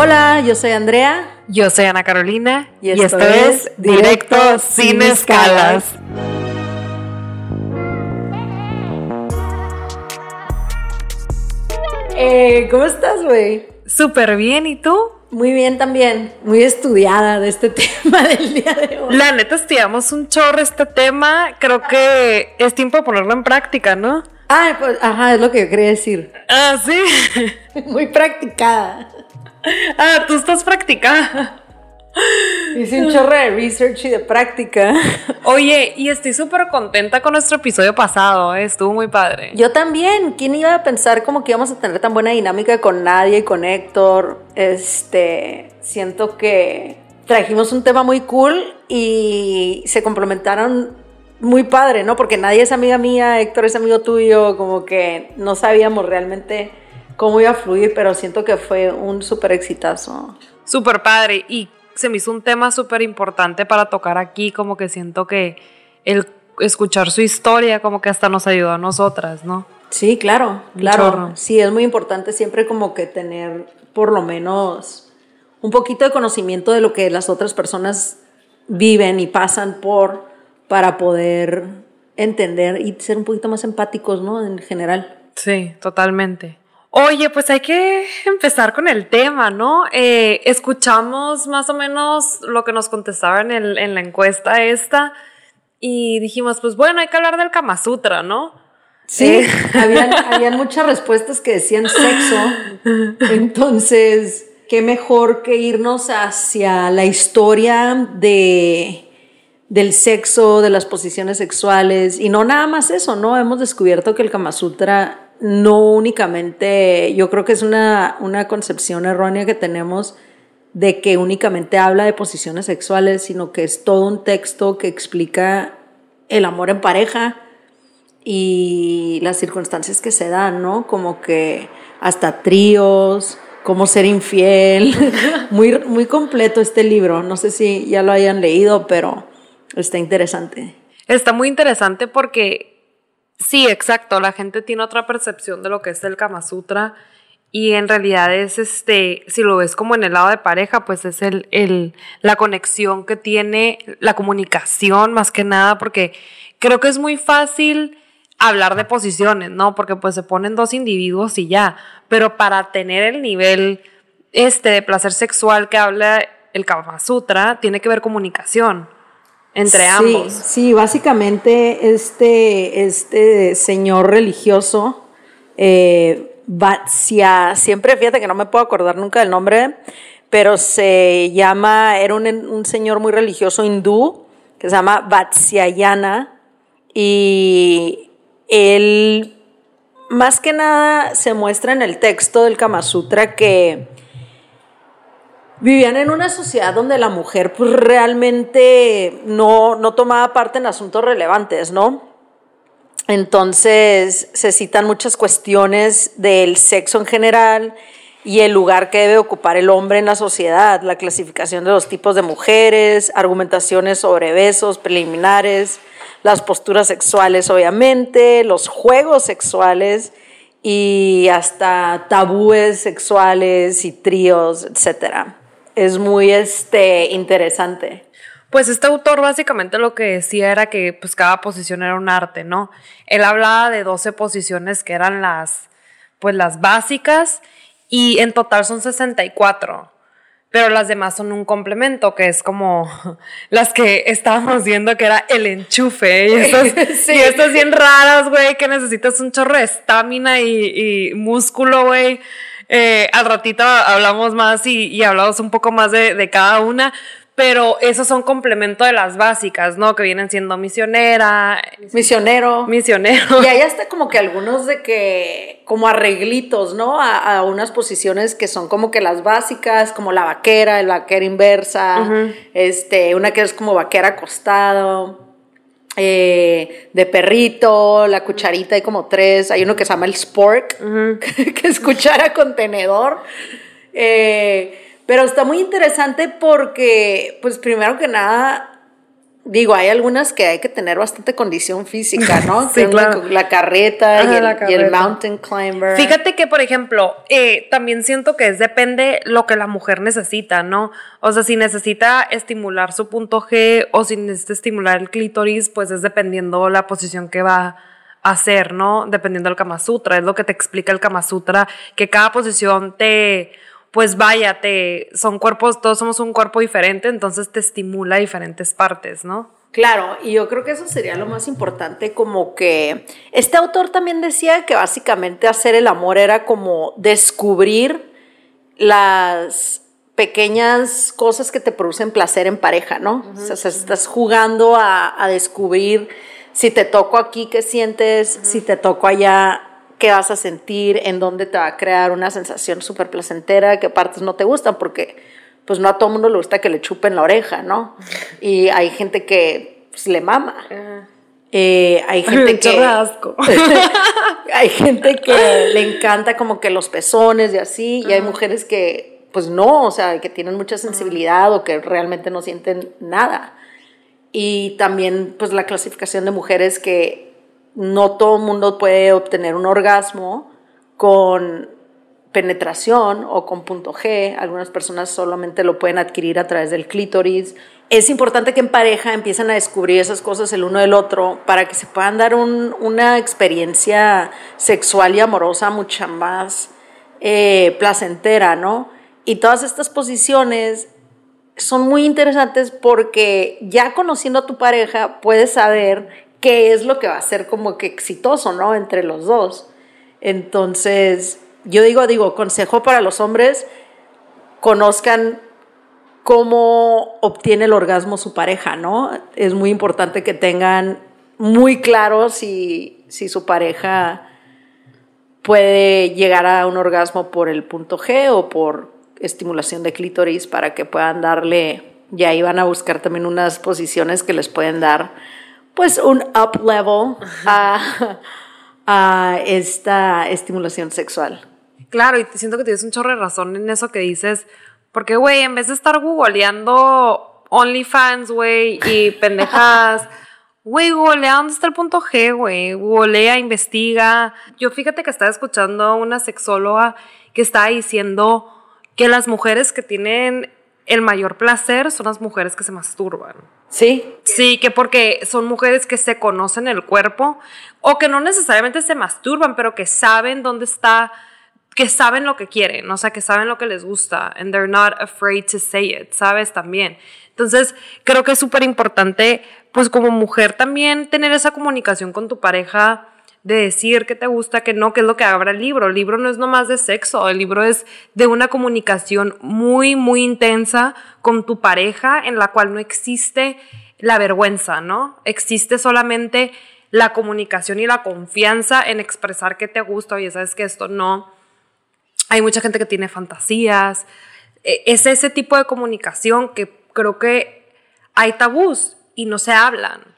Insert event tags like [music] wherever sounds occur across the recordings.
Hola, yo soy Andrea. Yo soy Ana Carolina. Y esto, es Directo Sin Escalas. Eh, ¿Cómo estás, güey? Súper bien, ¿y tú? Muy bien también, muy estudiada de este [laughs] tema del día de hoy. La neta estudiamos un chorro este tema, creo que es tiempo de ponerlo en práctica, ¿no? Ah, pues, ajá, es lo que yo quería decir. Ah, sí. [laughs] Muy practicada. Ah, tú estás practicada. Hice un chorro de research y de práctica. Oye, y estoy súper contenta con nuestro episodio pasado, ¿eh? estuvo muy padre. Yo también. ¿Quién iba a pensar como que íbamos a tener tan buena dinámica con Nadia y con Héctor? Este, siento que trajimos un tema muy cool y se complementaron muy padre, ¿no? Porque Nadia es amiga mía, Héctor es amigo tuyo, como que no sabíamos realmente cómo iba a fluir, pero siento que fue un súper exitazo. Súper padre y se me hizo un tema súper importante para tocar aquí, como que siento que el escuchar su historia como que hasta nos ayudó a nosotras, ¿no? Sí, claro, claro. Sí, es muy importante siempre como que tener por lo menos un poquito de conocimiento de lo que las otras personas viven y pasan por para poder entender y ser un poquito más empáticos, ¿no? En general. Sí, totalmente. Oye, pues hay que empezar con el tema, ¿no? Eh, escuchamos más o menos lo que nos contestaban en, la encuesta esta y dijimos, pues bueno, hay que hablar del Kama Sutra, ¿no? Sí, eh, habían, [laughs] habían muchas respuestas que decían sexo, entonces, qué mejor que irnos hacia la historia de del sexo, de las posiciones sexuales, y no nada más eso, ¿no? Hemos descubierto que el Kama Sutra no únicamente, yo creo que es una, una concepción errónea que tenemos de que únicamente habla de posiciones sexuales, sino que es todo un texto que explica el amor en pareja y las circunstancias que se dan, ¿no? Como que hasta tríos, cómo ser infiel. [laughs] muy, muy completo este libro. No sé si ya lo hayan leído, pero está interesante. Está muy interesante porque Sí, exacto. La gente tiene otra percepción de lo que es el Kama Sutra. Y en realidad es este, si lo ves como en el lado de pareja, pues es el, el, la conexión que tiene, la comunicación más que nada, porque creo que es muy fácil hablar de posiciones, ¿no? Porque pues se ponen dos individuos y ya. Pero para tener el nivel este de placer sexual que habla el Kama Sutra, tiene que ver comunicación entre ambos. Sí, básicamente este, este señor religioso, eh, siempre fíjate que no me puedo acordar nunca del nombre, pero se llama, era un, señor muy religioso hindú que se llama Vatsyayana y él más que nada se muestra en el texto del Kama Sutra que vivían en una sociedad donde la mujer pues realmente no, no tomaba parte en asuntos relevantes, ¿no? Entonces se citan muchas cuestiones del sexo en general y el lugar que debe ocupar el hombre en la sociedad, la clasificación de los tipos de mujeres, argumentaciones sobre besos preliminares, las posturas sexuales obviamente, los juegos sexuales y hasta tabúes sexuales y tríos, etcétera es muy este, interesante. Pues este autor básicamente lo que decía era que pues cada posición era un arte, ¿no? Él hablaba de 12 posiciones que eran las, pues las básicas y en total son 64. Pero las demás son un complemento, que es como [laughs] las que estábamos viendo que era el enchufe. Y estas, [laughs] sí. y estas bien raras, güey, que necesitas un chorro de estamina y, y músculo, güey. Eh, al ratito hablamos más y, hablamos un poco más de, cada una, pero esos son complemento de las básicas, ¿no? Que vienen siendo misionera. Misionero. Misionero. Y ahí está como que algunos de que, como arreglitos, ¿no? A, unas posiciones que son como que las básicas, como la vaquera, el vaquera inversa, este, una que es como vaquera acostado. Eh, de perrito, la cucharita, hay como tres. Hay uno que se llama el spork, [laughs] que es cuchara con tenedor. Eh, pero está muy interesante porque, pues primero que nada, Digo, hay algunas que hay que tener bastante condición física, ¿no? [laughs] Sí, claro. la, carreta, Ajá, y, el, la y el carreta. mountain climber. Fíjate que, por ejemplo, eh, también siento que es depende lo que la mujer necesita, ¿no? O sea, si necesita estimular su punto G o si necesita estimular el clítoris, pues es dependiendo la posición que va a hacer, ¿no? Dependiendo del Kama Sutra. Es lo que te explica el Kama Sutra, que cada posición te, pues vaya, te, son cuerpos, todos somos un cuerpo diferente, entonces te estimula diferentes partes, ¿no? Claro, y yo creo que eso sería lo más importante, como que este autor también decía que básicamente hacer el amor era como descubrir las pequeñas cosas que te producen placer en pareja, ¿no? O sea, estás jugando a, a descubrir si te toco aquí, qué sientes, si te toco allá, qué vas a sentir, en dónde te va a crear una sensación súper placentera, qué partes no te gustan, porque pues no a todo mundo le gusta que le chupen la oreja, ¿no? Y hay gente que pues, le mama. Eh, hay [laughs] gente que asco. [laughs] [laughs] hay gente que le encanta como que los pezones y así, y hay mujeres que pues no, o sea, que tienen mucha sensibilidad o que realmente no sienten nada. Y también pues la clasificación de mujeres que no todo el mundo puede obtener un orgasmo con penetración o con punto G. Algunas personas solamente lo pueden adquirir a través del clítoris. Es importante que en pareja empiecen a descubrir esas cosas el uno del otro para que se puedan dar un- una experiencia sexual y amorosa mucha más eh, placentera, ¿no? Y todas estas posiciones son muy interesantes porque ya conociendo a tu pareja puedes saber qué es lo que va a ser como que exitoso, ¿no? Entre los dos. Entonces, yo digo, digo, consejo para los hombres, conozcan cómo obtiene el orgasmo su pareja, ¿no? Es muy importante que tengan muy claro si, si su pareja puede llegar a un orgasmo por el punto G o por estimulación de clítoris para que puedan darle, y ahí van a buscar también unas posiciones que les pueden dar pues un up level a, a esta estimulación sexual. Claro, y te siento que tienes un chorro de razón en eso que dices. Porque, güey, en vez de estar googleando OnlyFans, güey, y [laughs] pendejadas, güey, googlea dónde está el punto G, güey. Googlea, investiga. Yo fíjate que estaba escuchando a una sexóloga que estaba diciendo que las mujeres que tienen el mayor placer son las mujeres que se masturban. ¿Sí? Sí, que porque son mujeres que se conocen el cuerpo o que no necesariamente se masturban, pero que saben dónde está, que saben lo que quieren, o sea, que saben lo que les gusta and they're not afraid to say it, ¿sabes? También. Entonces, creo que es súper importante, pues como mujer también tener esa comunicación con tu pareja de decir qué te gusta, qué no, qué es lo que habla el libro. El libro no es nomás de sexo, el libro es de una comunicación muy, muy intensa con tu pareja en la cual no existe la vergüenza, ¿no? Existe solamente la comunicación y la confianza en expresar qué te gusta, oye, sabes que esto no. Hay mucha gente que tiene fantasías. E- Es ese tipo de comunicación que creo que hay tabús y no se hablan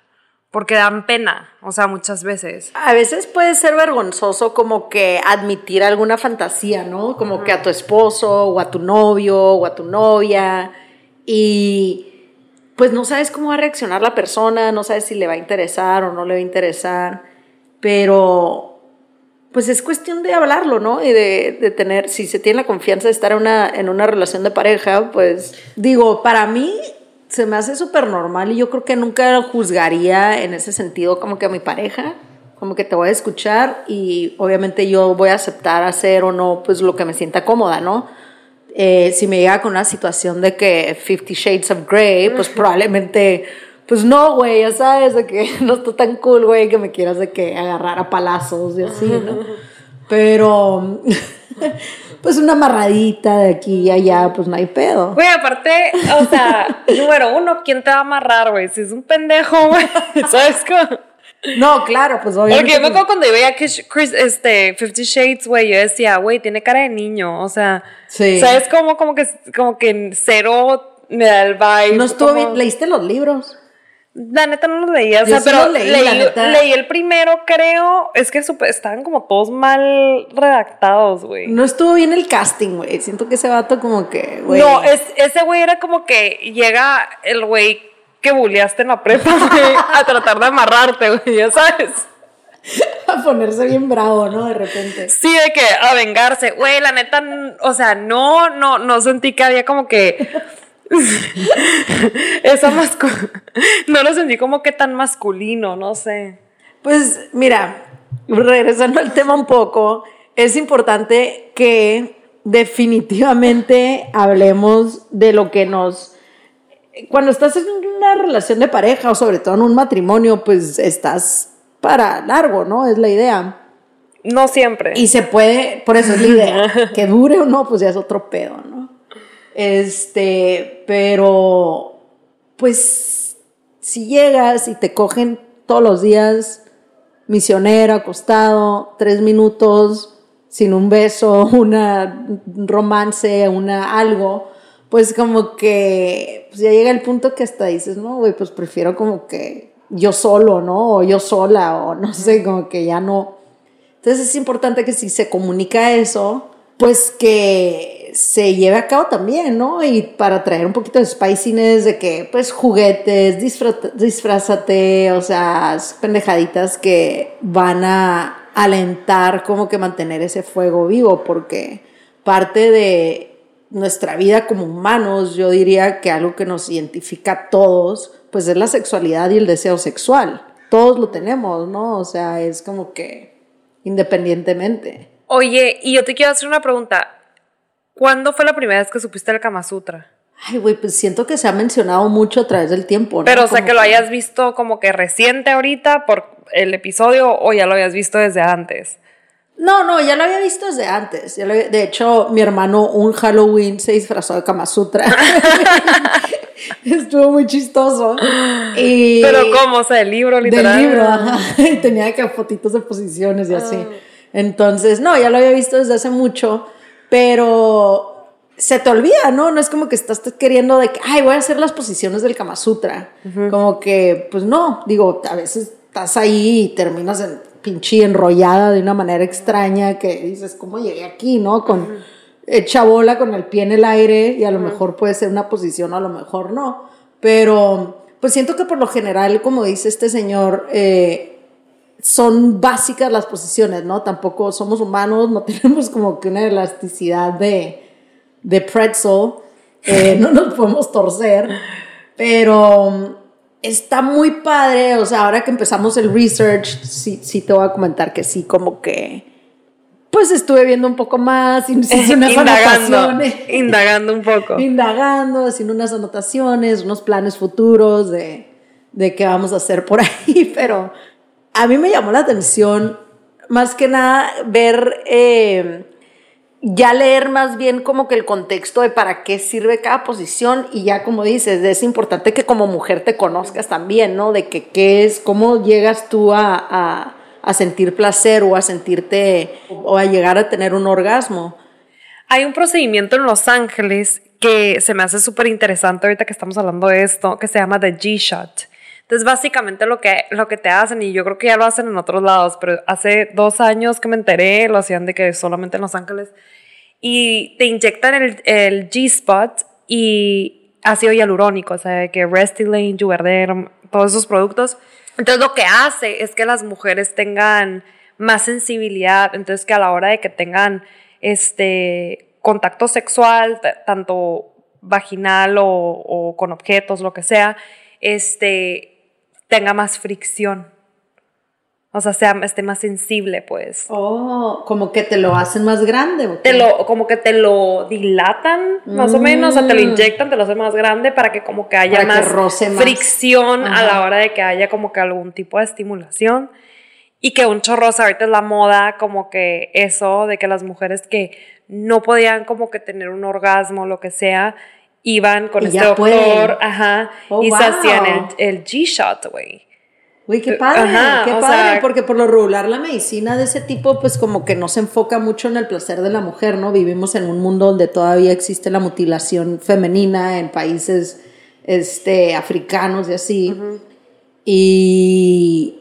porque dan pena, o sea, muchas veces. A veces puede ser vergonzoso como que admitir alguna fantasía, ¿no? Como que a tu esposo o a tu novio o a tu novia y pues no sabes cómo va a reaccionar la persona, no sabes si le va a interesar o no le va a interesar, pero pues es cuestión de hablarlo, ¿no? Y de, de tener, si se tiene la confianza de estar en una, en una relación de pareja, pues digo, para mí se me hace súper normal y yo creo que nunca juzgaría en ese sentido como que a mi pareja, como que te voy a escuchar y obviamente yo voy a aceptar hacer o no pues lo que me sienta cómoda, ¿no? Eh, si me llega con una situación de que Fifty Shades of Grey, pues [laughs] probablemente, pues no, güey, ya sabes, de que [laughs] no está tan cool, güey, que me quieras de que agarrar a palazos y así, ¿no? [laughs] Pero, pues una amarradita de aquí y allá, pues no hay pedo. Güey, aparte, o sea, [laughs] número uno, ¿quién te va a amarrar, güey? Si es un pendejo, güey. [laughs] ¿Sabes cómo? No, claro, pues obviamente. Porque yo me acuerdo cuando veía que Chris, este, Fifty Shades, güey, yo decía, güey, tiene cara de niño, o sea, Sí. ¿sabes cómo? Como que, como que en cero me da el vibe. no estuvo como- bien, leíste los libros. La neta no los leía, o sea, pero leí, el primero, creo, es que super- estaban como todos mal redactados, güey. No estuvo bien el casting, güey. Siento que ese vato como que, güey. No, es, ese güey era como que llega el güey que bulleaste en la prepa, [laughs] güey, a tratar de amarrarte, güey, ya sabes. [laughs] A ponerse bien bravo, ¿no? De repente. Sí, de que a vengarse. Güey, la neta, o sea, no, no, no sentí que había como que. [laughs] Esa mascu... [laughs] No lo sentí como que tan masculino, no sé. Pues mira, regresando al tema un poco, es importante que definitivamente hablemos de lo que nos... Cuando estás en una relación de pareja o sobre todo en un matrimonio, pues estás para largo, ¿no? Es la idea. No siempre. Y se puede, por eso es la idea, [laughs] que dure o no, pues ya es otro pedo, ¿no? Este, pero, pues, si llegas y te cogen todos los días, misionero, acostado, tres minutos, sin un beso, [laughs] una un romance, una algo, pues como que pues ya llega el punto que hasta dices, no, güey, pues prefiero como que yo solo, ¿no? O yo sola, o no sé, como que ya no. Entonces es importante que si se comunica eso, pues que se lleve a cabo también, ¿no? Y para traer un poquito de spiciness, de que, pues, juguetes, disfrázate, o sea, pendejaditas que van a alentar como que mantener ese fuego vivo, porque parte de nuestra vida como humanos, yo diría que algo que nos identifica a todos, pues es la sexualidad y el deseo sexual. Todos lo tenemos, ¿no? O sea, es como que independientemente. Oye, y yo te quiero hacer una pregunta. ¿Cuándo fue la primera vez que supiste el Kama Sutra? Ay, güey, pues siento que se ha mencionado mucho a través del tiempo, ¿no? Pero, o sea, que lo hayas visto como que reciente ahorita por el episodio o ya lo habías visto desde antes. No, no, ya lo había visto desde antes. Ya lo había- De hecho, mi hermano un Halloween se disfrazó de Kama Sutra. [laughs] Estuvo muy chistoso. Y Pero ¿cómo? O sea, el libro literal. Del libro, ajá. [laughs] Tenía que fotitos de posiciones y así. Ah. Entonces, no, ya lo había visto desde hace mucho, pero se te olvida, ¿no? No es como que estás queriendo de que, ay, voy a hacer las posiciones del Kama Sutra. Como que, pues no, digo, a veces estás ahí y terminas en pinche enrollada de una manera extraña que dices, ¿cómo llegué aquí, no? Con hecha bola con el pie en el aire y a lo mejor puede ser una posición a lo mejor no. Pero pues siento que por lo general, como dice este señor, eh, son básicas las posiciones, ¿no? Tampoco somos humanos, no [laughs] tenemos como que una elasticidad de, de pretzel, eh, no nos podemos torcer, pero um, está muy padre, o sea, ahora que empezamos el research, sí, sí te voy a comentar que sí, como que, pues estuve viendo un poco más, [laughs] hice unas indagando, anotaciones indagando un poco. indagando, haciendo unas anotaciones, unos planes futuros de, de qué vamos a hacer por [laughs] ahí, pero a mí me llamó la atención más que nada ver, eh, ya leer más bien como que el contexto de para qué sirve cada posición y ya como dices, es importante que como mujer te conozcas también, ¿no? De que qué es, cómo llegas tú a, a, a sentir placer o a sentirte o a llegar a tener un orgasmo. Hay un procedimiento en Los Ángeles que se me hace súper interesante ahorita que estamos hablando de esto, que se llama The G-Shot. Entonces, básicamente lo que, lo que te hacen, y yo creo que ya lo hacen en otros lados, pero hace dos años que me enteré, lo hacían de que solamente en Los Ángeles, y te inyectan el, el G-Spot y ácido hialurónico, o sea, que Restylane, Juvederm, todos esos productos. Entonces, lo que hace es que las mujeres tengan más sensibilidad, entonces que a la hora de que tengan este contacto sexual, tanto vaginal o, o con objetos, lo que sea, este tenga más fricción. O sea, sea, esté más sensible, pues. Oh, como que te lo hacen más grande. ¿o? Te lo, como que te lo dilatan, más o menos, o sea, te lo Mm. inyectan, te lo hacen más grande para que como que haya que más roce más. fricción a la hora de que haya como que algún tipo de estimulación. Y que un chorro, ahorita es la moda, como que eso, de que las mujeres que no podían como que tener un orgasmo, lo que sea, iban con Y este doctor, ajá, Oh, y se hacían el, el G-Shot, güey. Uy, qué padre, Ajá, qué padre, sea- porque por lo regular la medicina de ese tipo, pues como que no se enfoca mucho en el placer de la mujer, ¿no? Vivimos en un mundo donde todavía existe la mutilación femenina en países este, africanos y así. Y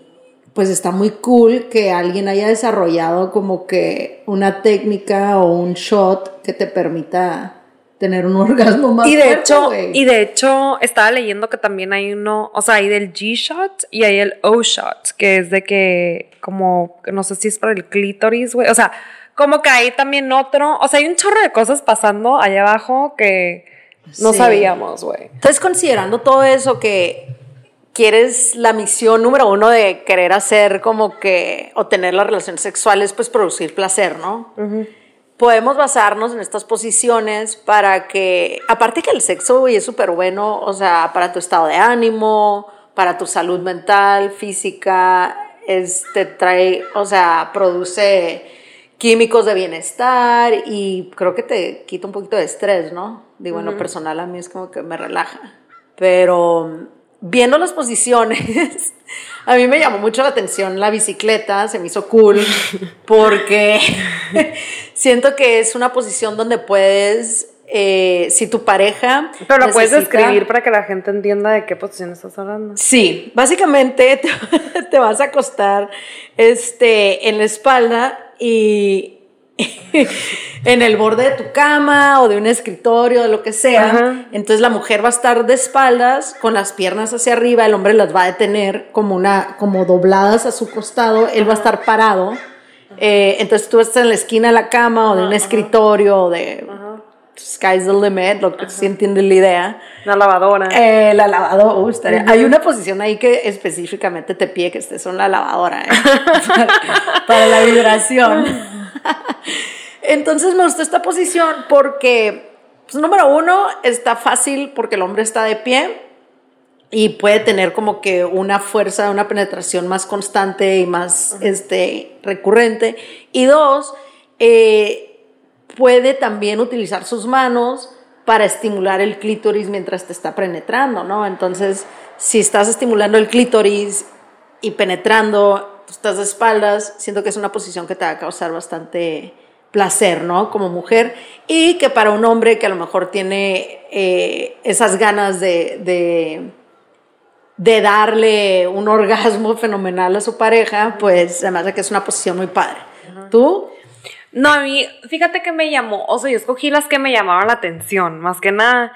pues está muy cool que alguien haya desarrollado como que una técnica o un shot que te permita tener un [laughs] orgasmo más y de fuerte, hecho, y de hecho, estaba leyendo que también hay uno, o sea, hay del G-shot y hay el O-shot, que es de que, como, no sé si es para el clítoris, güey. O sea, como que hay también otro, o sea, hay un chorro de cosas pasando allá abajo que no Sí. sabíamos, güey. Entonces, considerando todo eso que quieres la misión número uno de querer hacer como que, o tener las relaciones sexuales, pues producir placer, ¿no? Podemos basarnos en estas posiciones para que, aparte que el sexo, güey, es súper bueno, o sea, para tu estado de ánimo, para tu salud mental, física, es, te trae, o sea, produce químicos de bienestar y creo que te quita un poquito de estrés, ¿no? Digo, en lo personal a mí es como que me relaja. Pero viendo las posiciones, [laughs] a mí me llamó mucho la atención la bicicleta, se me hizo cool, porque [laughs] siento que es una posición donde puedes, eh, si tu pareja... Pero lo puedes describir para que la gente entienda de qué posición estás hablando. Sí, básicamente [laughs] te, te vas a acostar este, en la espalda y [laughs] en el borde de tu cama o de un escritorio, de lo que sea. Ajá. Entonces la mujer va a estar de espaldas con las piernas hacia arriba, el hombre las va a detener como, una, como dobladas a su costado, él va a estar parado. Eh, entonces tú estás en la esquina de la cama o de un escritorio o de sky's the limit, lo que sí entiende la idea. Una lavadora. Eh, la lavadora, uh, estaría- hay una posición ahí que específicamente te pide que estés en la lavadora, ¿eh? para, [laughs] para la vibración. [laughs] Entonces me gusta esta posición porque, pues, número uno, está fácil porque el hombre está de pie y puede tener como que una fuerza, una penetración más constante y más este, recurrente. Y dos, eh, puede también utilizar sus manos para estimular el clítoris mientras te está penetrando, ¿no? Entonces, si estás estimulando el clítoris y penetrando, estás de espaldas, siento que es una posición que te va a causar bastante placer, ¿no? Como mujer. Y que para un hombre que a lo mejor tiene eh, esas ganas de, de, de darle un orgasmo fenomenal a su pareja, pues además de que es una posición muy padre. ¿Tú? No, a mí, fíjate que me llamó, o sea, yo escogí las que me llamaban la atención, más que nada.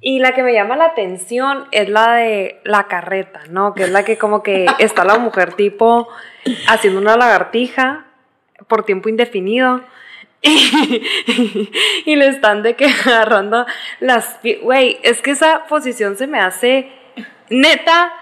Y la que me llama la atención es la de la carreta, ¿no? Que es la que como que [laughs] está la mujer tipo haciendo una lagartija por tiempo indefinido. [laughs] y le están de que agarrando las... Güey, es que esa posición se me hace neta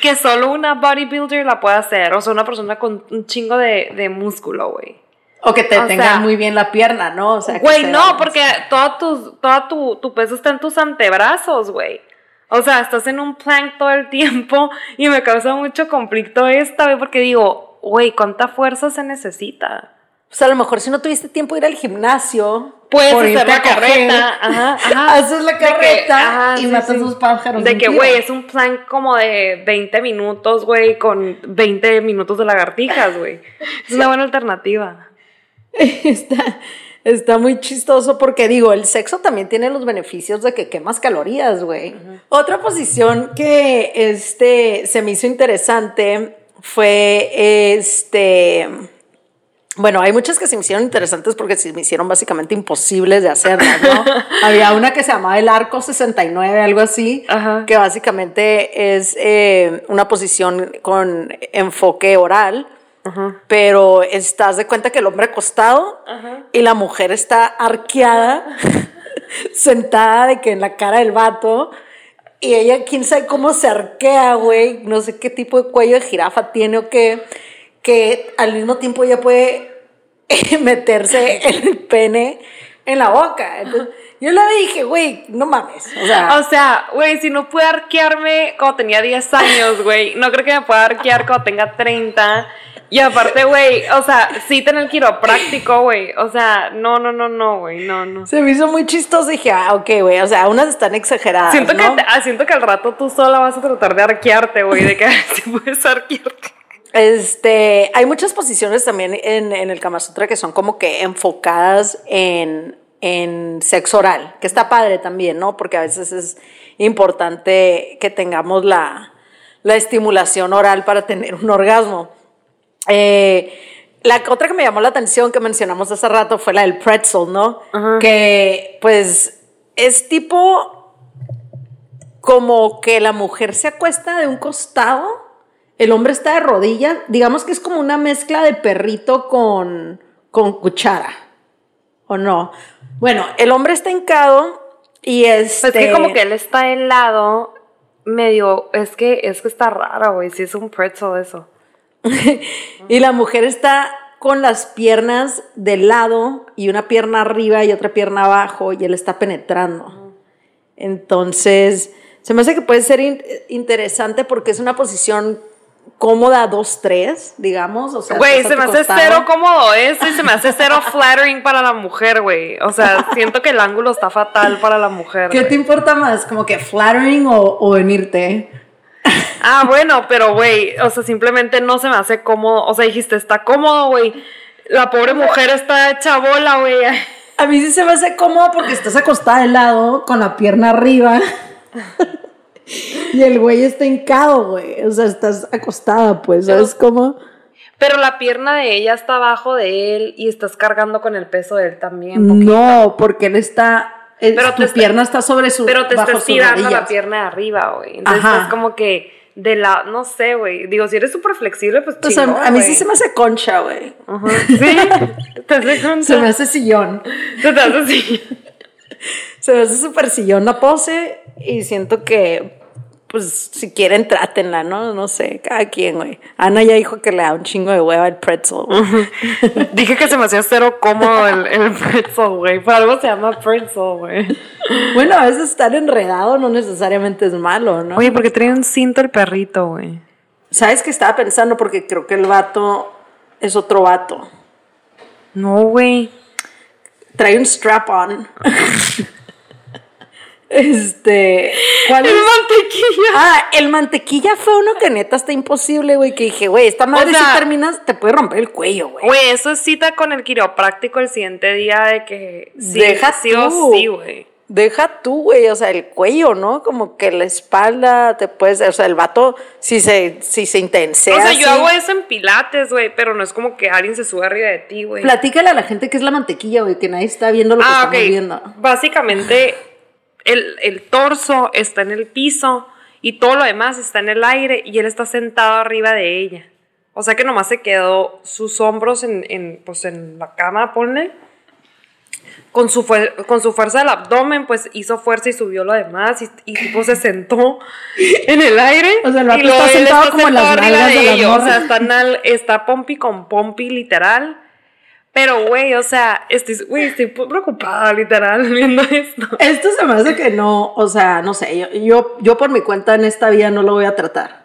que solo una bodybuilder la puede hacer. O sea, una persona con un chingo de, de músculo, güey. O que te O tenga sea, muy bien la pierna, ¿no? O sea, Güey, no, porque todo, tu, todo tu, tu peso está en tus antebrazos, güey. O sea, estás en un plank todo el tiempo y me causa mucho conflicto esta, güey, porque digo, güey, ¿cuánta fuerza se necesita? Pues a lo mejor si no tuviste tiempo de ir al gimnasio, Puedes por hacer la carreta, ajá, [laughs] ajá. haces la que, carreta ajá, y sí, matas sí. dos pájaros. De que, güey, es un plank como de 20 minutos, güey, con 20 minutos de lagartijas, güey. Es una buena alternativa. [laughs] está, está muy chistoso porque digo, el sexo también tiene los beneficios de que quemas calorías, güey. Otra posición que este, se me hizo interesante fue este... Bueno, hay muchas que se me hicieron interesantes porque se me hicieron básicamente imposibles de hacerlas, ¿no? [laughs] Había una que se llamaba el arco 69, algo así, Ajá. que básicamente es eh, una posición con enfoque oral, pero estás de cuenta que el hombre acostado y la mujer está arqueada, [laughs] sentada de que en la cara del vato. Y ella, quién sabe cómo se arquea, güey. No sé qué tipo de cuello de jirafa tiene o qué. Que al mismo tiempo ella puede [laughs] meterse el pene en la boca. Entonces, yo la dije, güey, no mames. O sea, O sea, güey, si no pude arquearme cuando tenía 10 años, güey, no creo que me pueda arquear cuando tenga 30. Y aparte, güey, o sea, sí tener quiropráctico, güey. O sea, no, no, no, no, güey, no, no. se me hizo muy chistoso. Dije, ah, ok, güey. O sea, unas están exageradas. Siento, que, ah, siento que al rato tú sola vas a tratar de arquearte, güey, de que [laughs] si puedes arquearte. Este, hay muchas posiciones también en, en el Kama Sutra que son como que enfocadas en, en sexo oral, que está padre también, ¿no? Porque a veces es importante que tengamos la, la estimulación oral para tener un orgasmo. Eh, la otra que me llamó la atención que mencionamos hace rato fue la del pretzel, ¿no? Que pues es tipo como que la mujer se acuesta de un costado, el hombre está de rodillas, digamos que es como una mezcla de perrito con, con cuchara, ¿o no? Bueno, el hombre está hincado y este... Es que como que él está helado, medio, es que, es que está raro, güey, si es un pretzel eso. [laughs] y la mujer está con las piernas de lado y una pierna arriba y otra pierna abajo y él está penetrando. Entonces, se me hace que puede ser interesante porque es una posición cómoda 2-3, digamos. O sea, güey, se me hace cero cómodo eso y se me hace cero flattering para la mujer, güey. O sea, siento que el ángulo está fatal para la mujer. ¿Qué te importa más? ¿Como que flattering o, o venirte? Ah, bueno, pero güey, o sea, simplemente no se me hace cómodo. O sea, dijiste, está cómodo, güey. La pobre mujer está hecha bola, güey. A mí sí se me hace cómodo porque estás acostada de lado, con la pierna arriba. [laughs] y el güey está hincado, güey. O sea, estás acostada, pues, ¿sabes cómo? Pero la pierna de ella está abajo de él y estás cargando con el peso de él también. No, porque él está. pero tu pierna está sobre su. Pero te estás tirando la pierna de arriba, güey. Entonces es como que de la, no sé, güey. Digo, si eres súper flexible, pues. pues a, mí sí se me hace concha, güey. Sí, [laughs] te hace concha. Se me hace sillón. Se te hace sillón. [laughs] se me hace súper sillón la pose y siento que pues si quieren, trátenla, ¿no? No sé, cada quien, güey. Ana ya dijo que le da un chingo de hueva el pretzel. [laughs] Dije que se me hacía cero cómodo el, el pretzel, güey. Por algo se llama pretzel, güey. Bueno, a veces estar enredado no necesariamente es malo, ¿no? Oye, porque trae un cinto el perrito, güey. ¿Sabes qué estaba pensando? Porque creo que el vato es otro vato. No, güey. Trae un strap on. [laughs] Este. ¿Cuál el mantequilla. Ah, el mantequilla fue uno que neta está imposible, güey. Que dije, güey, esta madre si terminas, te puede romper el cuello, güey. Güey, eso es cita con el quiropráctico el siguiente día de que. Deja sí tú. sí, güey. Deja tú, güey, o sea, el cuello, ¿no? Como que la espalda te puedes, o sea, el vato, si se, si se intensea. O sea, yo hago eso en pilates, güey, pero no es como que alguien se sube arriba de ti, güey. Platícale a la gente que es la mantequilla, güey, que nadie está viendo lo que ah, estamos viendo. Básicamente el, torso está en el piso y todo lo demás está en el aire y él está sentado arriba de ella. O sea que nomás se quedó sus hombros en, en, pues en la cama, ponle. Con su, con su fuerza del abdomen, pues hizo fuerza y subió lo demás y, y tipo se sentó [laughs] en el aire. O sea, el está sentado como en las de, ellos. O sea, está, está pompi con pompi, literal. Pero, güey, o sea, estoy, güey, estoy preocupada, literal, [laughs] viendo esto. Esto se me hace que no, o sea, no sé, yo, yo, yo por mi cuenta en esta vida no lo voy a tratar.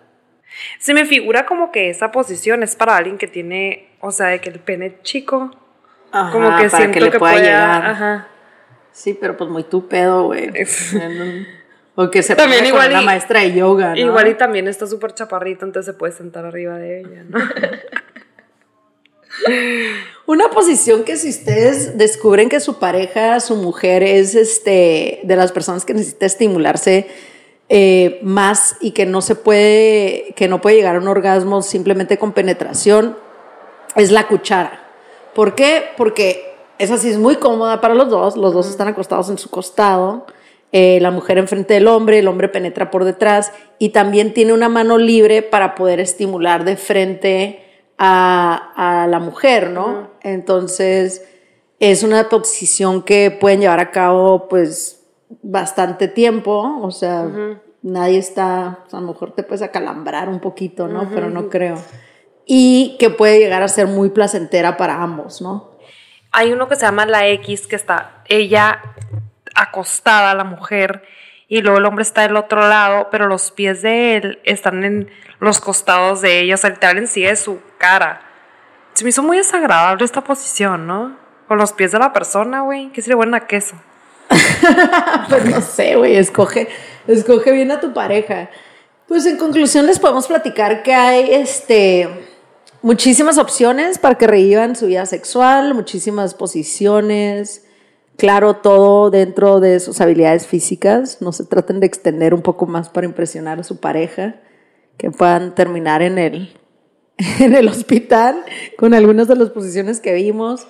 Se me figura como que esa posición es para alguien que tiene, o sea, de que el pene chico, ajá, como que para que le pueda, llegar. Ajá. Sí, pero pues muy tu pedo, güey. [laughs] o que se también igual con una maestra de yoga, ¿no? Igual y también está súper chaparrito, entonces se puede sentar arriba de ella, ¿no? [laughs] Una posición que si ustedes descubren que su pareja, su mujer es este, de las personas que necesita estimularse eh, más y que no se puede, que no puede llegar a un orgasmo simplemente con penetración, es la cuchara. ¿Por qué? Porque esa sí es muy cómoda para los dos, los dos están acostados en su costado. Eh, la mujer enfrente del hombre, el hombre penetra por detrás y también tiene una mano libre para poder estimular de frente a, la mujer, ¿no? Entonces, es una posición que pueden llevar a cabo, pues, bastante tiempo, o sea, nadie está, a lo mejor te puedes acalambrar un poquito, ¿no? Pero no creo. Y que puede llegar a ser muy placentera para ambos, ¿no? Hay uno que se llama la X, que está ella acostada, la mujer, y luego el hombre está del otro lado, pero los pies de él están en los costados de ella, o sea, literal en sí de su cara. Se me hizo muy desagradable esta posición, ¿no? Con los pies de la persona, güey. ¿Qué sería buena queso? [laughs] pues no sé, güey. Escoge, escoge bien a tu pareja. Pues en conclusión les podemos platicar que hay este muchísimas opciones para que revivan su vida sexual, muchísimas posiciones. Claro, todo dentro de sus habilidades físicas. No se traten de extender un poco más para impresionar a su pareja que puedan terminar en el, [laughs] en el hospital con algunas de las posiciones que vimos.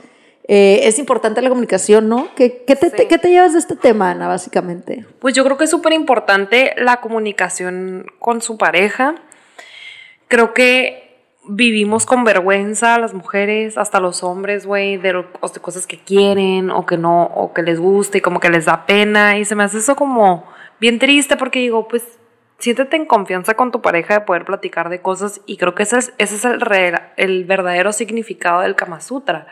eh, es importante la comunicación, ¿no? ¿Qué, qué, te, Sí. ¿Qué te llevas de este tema, Ana, básicamente? Pues yo creo que es súper importante la comunicación con su pareja. Creo que vivimos con vergüenza las mujeres, hasta los hombres, güey, de, cosas que quieren o que no, o que les gusta y como que les da pena. Y se me hace eso como bien triste porque digo, pues siéntete en confianza con tu pareja de poder platicar de cosas y creo que ese es, ese es el, el verdadero significado del Kama Sutra.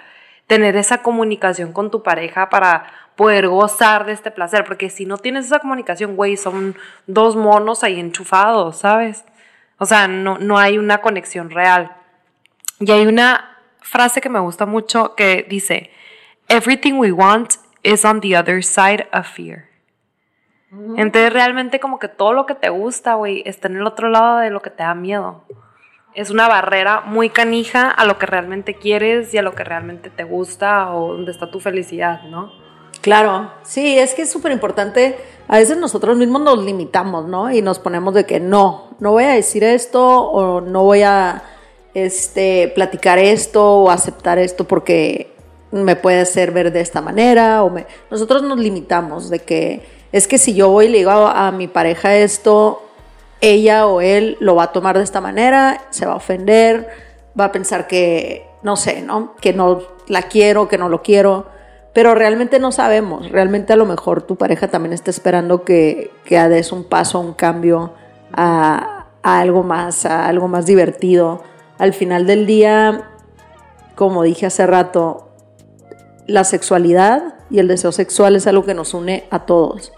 Tener esa comunicación con tu pareja para poder gozar de este placer, porque si no tienes esa comunicación, güey, son dos monos ahí enchufados, ¿sabes? O sea, no, no hay una conexión real. Y hay una frase que me gusta mucho que dice, Everything we want is on the other side of fear. Entonces realmente como que todo lo que te gusta, güey, está en el otro lado de lo que te da miedo. Es una barrera muy canija a lo que realmente quieres y a lo que realmente te gusta o donde está tu felicidad, ¿no? Claro, sí, es que es súper importante. A veces nosotros mismos nos limitamos, ¿no? Y nos ponemos de que no, no voy a decir esto o no voy a este, platicar esto o aceptar esto porque me puede hacer ver de esta manera. O me... Nosotros nos limitamos de que es que si yo voy y le digo a, a mi pareja esto, ella o él lo va a tomar de esta manera, se va a ofender, va a pensar que, no sé, ¿no? Que no la quiero, que no lo quiero, pero realmente no sabemos, realmente a lo mejor tu pareja también está esperando que, que des un paso, un cambio a, a algo más, a algo más divertido. Al final del día, como dije hace rato, la sexualidad y el deseo sexual es algo que nos une a todos.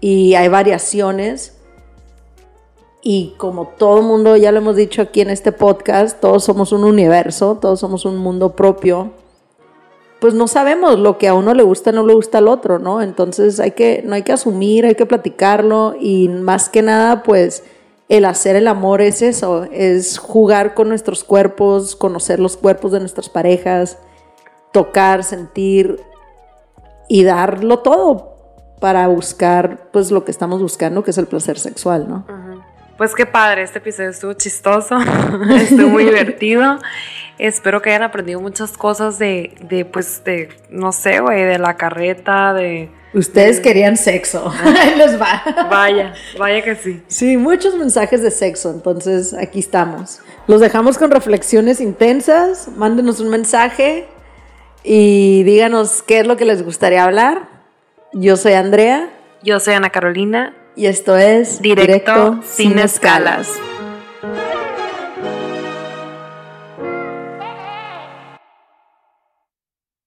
Y hay variaciones y como todo mundo, ya lo hemos dicho aquí en este podcast, todos somos un universo, todos somos un mundo propio, pues no sabemos lo que a uno le gusta, no le gusta al otro, ¿no? Entonces hay que, no hay que asumir, hay que platicarlo y más que nada, pues el hacer el amor es eso, es jugar con nuestros cuerpos, conocer los cuerpos de nuestras parejas, tocar, sentir y darlo todo para buscar pues lo que estamos buscando, que es el placer sexual, ¿no? Pues qué padre, este episodio estuvo chistoso, [laughs] estuvo muy divertido. Espero que hayan aprendido muchas cosas de, de pues, de, no sé, güey, de la carreta, de... Ustedes querían sexo. [laughs] Ahí les va. Vaya, vaya que sí. Sí, muchos mensajes de sexo, entonces aquí estamos. Los dejamos con reflexiones intensas. Mándenos un mensaje y díganos qué es lo que les gustaría hablar. Yo soy Andrea Yo soy Ana Carolina, y esto es directo, sin escalas.